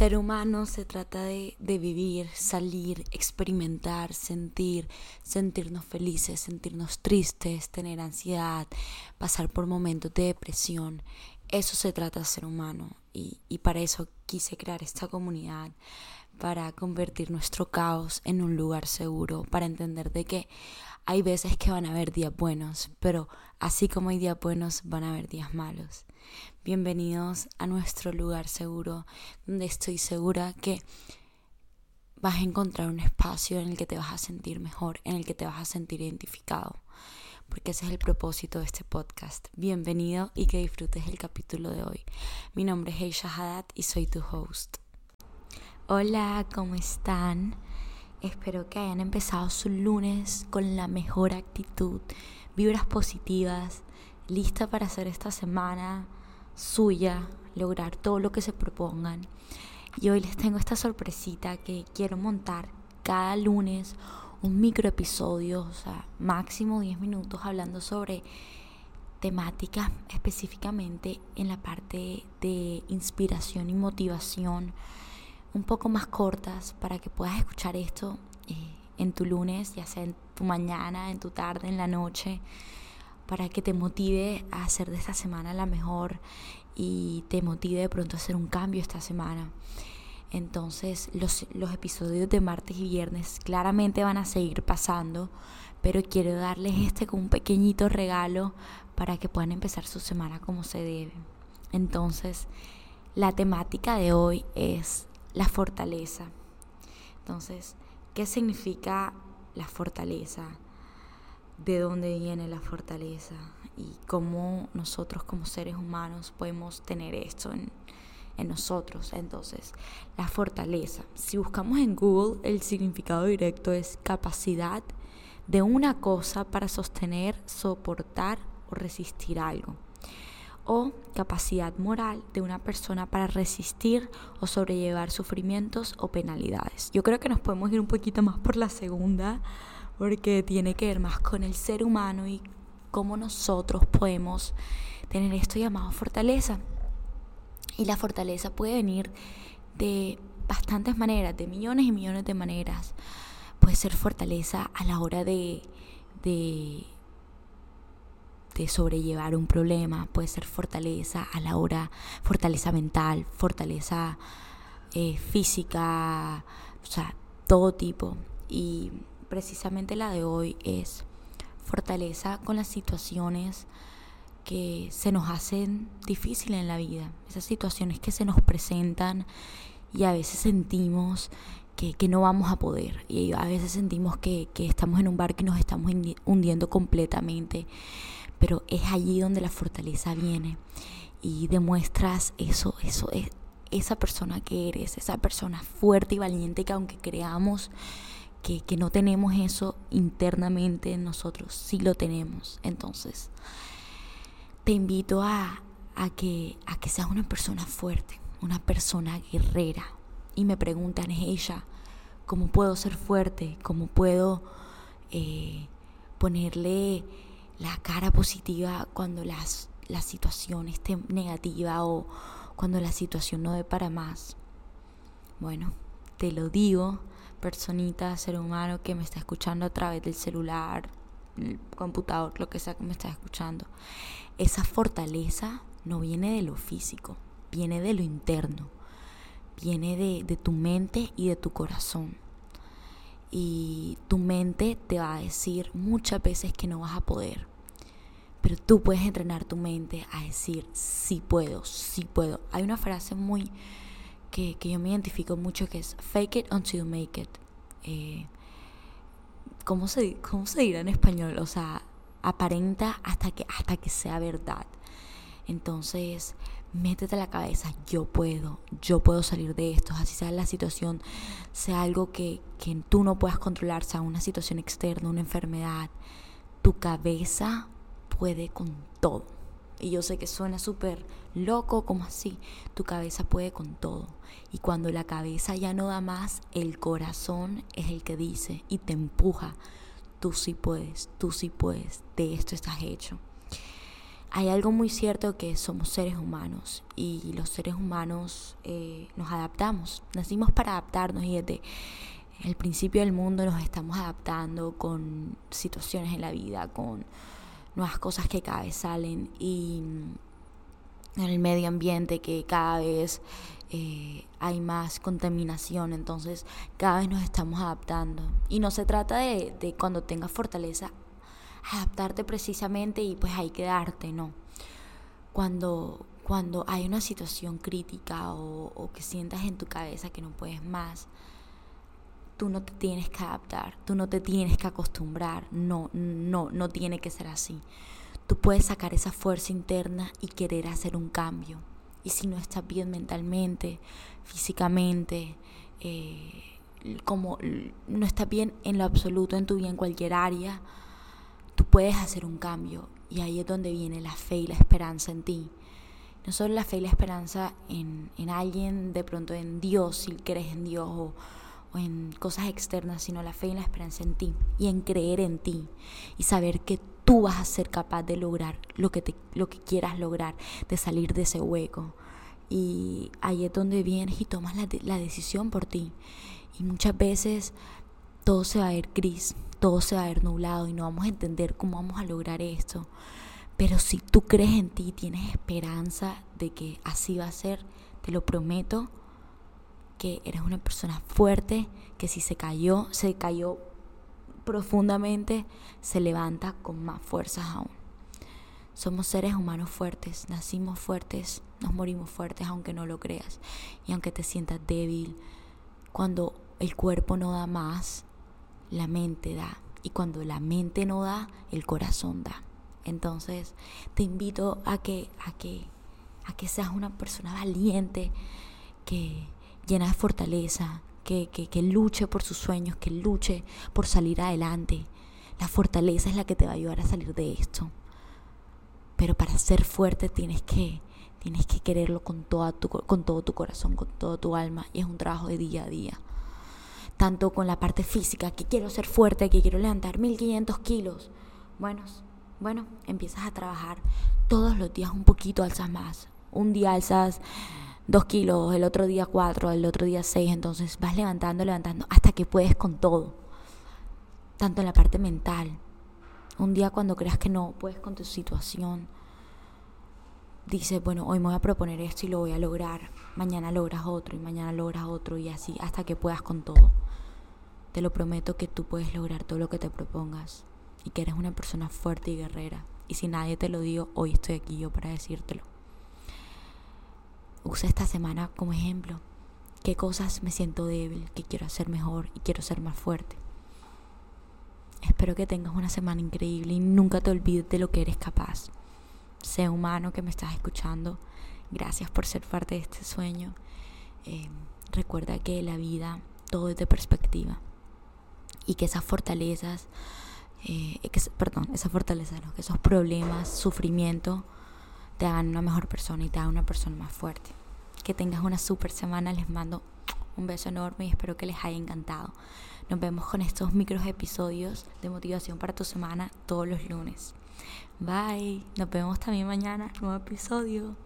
Ser humano se trata de, vivir, salir, experimentar, sentir, sentirnos felices, sentirnos tristes, tener ansiedad, pasar por momentos de depresión. Eso se trata de ser humano y, y para eso quise crear esta comunidad, para convertir nuestro caos en un lugar seguro, para entender de que hay veces que van a haber días buenos, pero así como hay días buenos, van a haber días malos. Bienvenidos a nuestro lugar seguro, donde estoy segura que vas a encontrar un espacio en el que te vas a sentir mejor, en el que te vas a sentir identificado, porque ese es el propósito de este podcast. Bienvenido y que disfrutes el capítulo de hoy. Mi nombre es Heisha Haddad y soy tu host. Hola, ¿cómo están? Espero que hayan empezado su lunes con la mejor actitud, vibras positivas, lista para hacer esta semana suya, lograr todo lo que se propongan. Y hoy les tengo esta sorpresita que quiero montar cada lunes un micro episodio, o sea, máximo 10 minutos hablando sobre temáticas específicamente en la parte de inspiración y motivación, un poco más cortas para que puedas escuchar esto eh, en tu lunes, ya sea en tu mañana, en tu tarde, en la noche para que te motive a hacer de esta semana la mejor y te motive de pronto a hacer un cambio esta semana. Entonces los, los episodios de martes y viernes claramente van a seguir pasando, pero quiero darles este con un pequeñito regalo para que puedan empezar su semana como se debe. Entonces, la temática de hoy es la fortaleza. Entonces, ¿qué significa la fortaleza? de dónde viene la fortaleza y cómo nosotros como seres humanos podemos tener esto en, nosotros. Entonces, la fortaleza. Si buscamos en Google, el significado directo es capacidad de una cosa para sostener, soportar o resistir algo. O capacidad moral de una persona para resistir o sobrellevar sufrimientos o penalidades. Yo creo que nos podemos ir un poquito más por la segunda porque tiene que ver más con el ser humano y cómo nosotros podemos tener esto llamado fortaleza. Y la fortaleza puede venir de bastantes maneras, de millones y millones de maneras. Puede ser fortaleza a la hora de, de, de sobrellevar un problema, puede ser fortaleza a la hora, fortaleza mental, fortaleza eh, física, o sea, todo tipo. Y precisamente la de hoy es fortaleza con las situaciones que se nos hacen difíciles en la vida, esas situaciones que se nos presentan y a veces sentimos que, no vamos a poder. Y a veces sentimos que, estamos en un barco y nos estamos hundiendo completamente, pero es allí donde la fortaleza viene y demuestras eso, eso es esa persona que eres, esa persona fuerte y valiente que aunque creamos que, no tenemos eso internamente en nosotros, sí lo tenemos. Entonces, te invito a, que, a que seas una persona fuerte, una persona guerrera. Y me preguntan, ella, ¿cómo puedo ser fuerte? ¿Cómo puedo eh, ponerle la cara positiva cuando las, la situación esté negativa o cuando la situación no dé para más? Bueno, te lo digo personita, ser humano que me está escuchando a través del celular, el computador, lo que sea que me está escuchando. Esa fortaleza no viene de lo físico, viene de lo interno, viene de, de tu mente y de tu corazón. Y tu mente te va a decir muchas veces que no vas a poder. Pero tú puedes entrenar tu mente a decir, sí puedo, sí puedo. Hay una frase muy, que, yo me identifico mucho que es fake it until you make it. Eh, ¿cómo, se, ¿Cómo se dirá en español? O sea, aparenta hasta que, hasta que sea verdad. Entonces, métete a la cabeza, yo puedo, yo puedo salir de esto, así sea la situación, sea algo que, que tú no puedas controlar, sea una situación externa, una enfermedad, tu cabeza puede con todo. Y yo sé que suena súper loco, como así. Tu cabeza puede con todo. Y cuando la cabeza ya no da más, el corazón es el que dice y te empuja. Tú sí puedes, tú sí puedes. De esto estás hecho. hay algo muy cierto que somos seres humanos y los seres humanos eh, nos adaptamos, nacimos para adaptarnos y desde el principio del mundo nos estamos adaptando con situaciones en la vida, con nuevas cosas que cada vez salen y en el medio ambiente que cada vez eh, hay más contaminación, entonces cada vez nos estamos adaptando. Y no se trata de, de cuando tengas fortaleza adaptarte precisamente y pues hay que darte, no. Cuando, cuando hay una situación crítica o, o que sientas en tu cabeza que no puedes más, tú no te tienes que adaptar, tú no te tienes que acostumbrar, no, no, no tiene que ser así. Tú puedes sacar esa fuerza interna y querer hacer un cambio. Y si no estás bien mentalmente, físicamente, eh, como no estás bien en lo absoluto en tu vida, en cualquier área, tú puedes hacer un cambio y ahí es donde viene la fe y la esperanza en ti. No solo la fe y la esperanza en, en alguien, de pronto en Dios, si crees en Dios o, o en cosas externas, sino la fe y la esperanza en ti y en creer en ti y saber que tú vas a ser capaz de lograr lo que, te, lo que quieras lograr, de salir de ese hueco. Y ahí es donde vienes y tomas la, la decisión por ti. Y muchas veces todo se va a ver gris, todo se va a ver nublado y no vamos a entender cómo vamos a lograr esto. Pero si tú crees en ti, tienes esperanza de que así va a ser, te lo prometo, que eres una persona fuerte, que si se cayó, se cayó profundamente, se levanta con más fuerzas aún. Somos seres humanos fuertes, nacimos fuertes, nos morimos fuertes aunque no lo creas y aunque te sientas débil. Cuando el cuerpo no da más, la mente da. Y cuando la mente no da, el corazón da. Entonces, te invito a que, a que, a que seas una persona valiente, que llena de fortaleza, que, que, que luche por sus sueños, que luche por salir adelante. La fortaleza es la que te va a ayudar a salir de esto. Pero para ser fuerte tienes que, tienes que quererlo con, toda tu, con todo tu corazón, con todo tu alma. Y es un trabajo de día a día tanto con la parte física, que quiero ser fuerte, que quiero levantar 1500 kilos. Bueno, bueno, empiezas a trabajar todos los días un poquito, alzas más. Un día alzas 2 kilos, el otro día 4, el otro día 6, entonces vas levantando, levantando hasta que puedes con todo. Tanto en la parte mental. Un día cuando creas que no puedes con tu situación, dices, bueno, hoy me voy a proponer esto y lo voy a lograr. Mañana logras otro y mañana logras otro y así hasta que puedas con todo. Te lo prometo que tú puedes lograr todo lo que te propongas y que eres una persona fuerte y guerrera. Y si nadie te lo dio, hoy estoy aquí yo para decírtelo. Usa esta semana como ejemplo. ¿Qué cosas me siento débil? ¿Qué quiero hacer mejor? Y quiero ser más fuerte. Espero que tengas una semana increíble y nunca te olvides de lo que eres capaz. Sé humano que me estás escuchando. Gracias por ser parte de este sueño. Eh, recuerda que la vida todo es de perspectiva y que esas fortalezas, eh, que, perdón, esas fortalezas, que esos problemas, sufrimiento, te hagan una mejor persona y te hagan una persona más fuerte. Que tengas una super semana, les mando un beso enorme y espero que les haya encantado. Nos vemos con estos micros episodios de motivación para tu semana todos los lunes. Bye, nos vemos también mañana, nuevo episodio.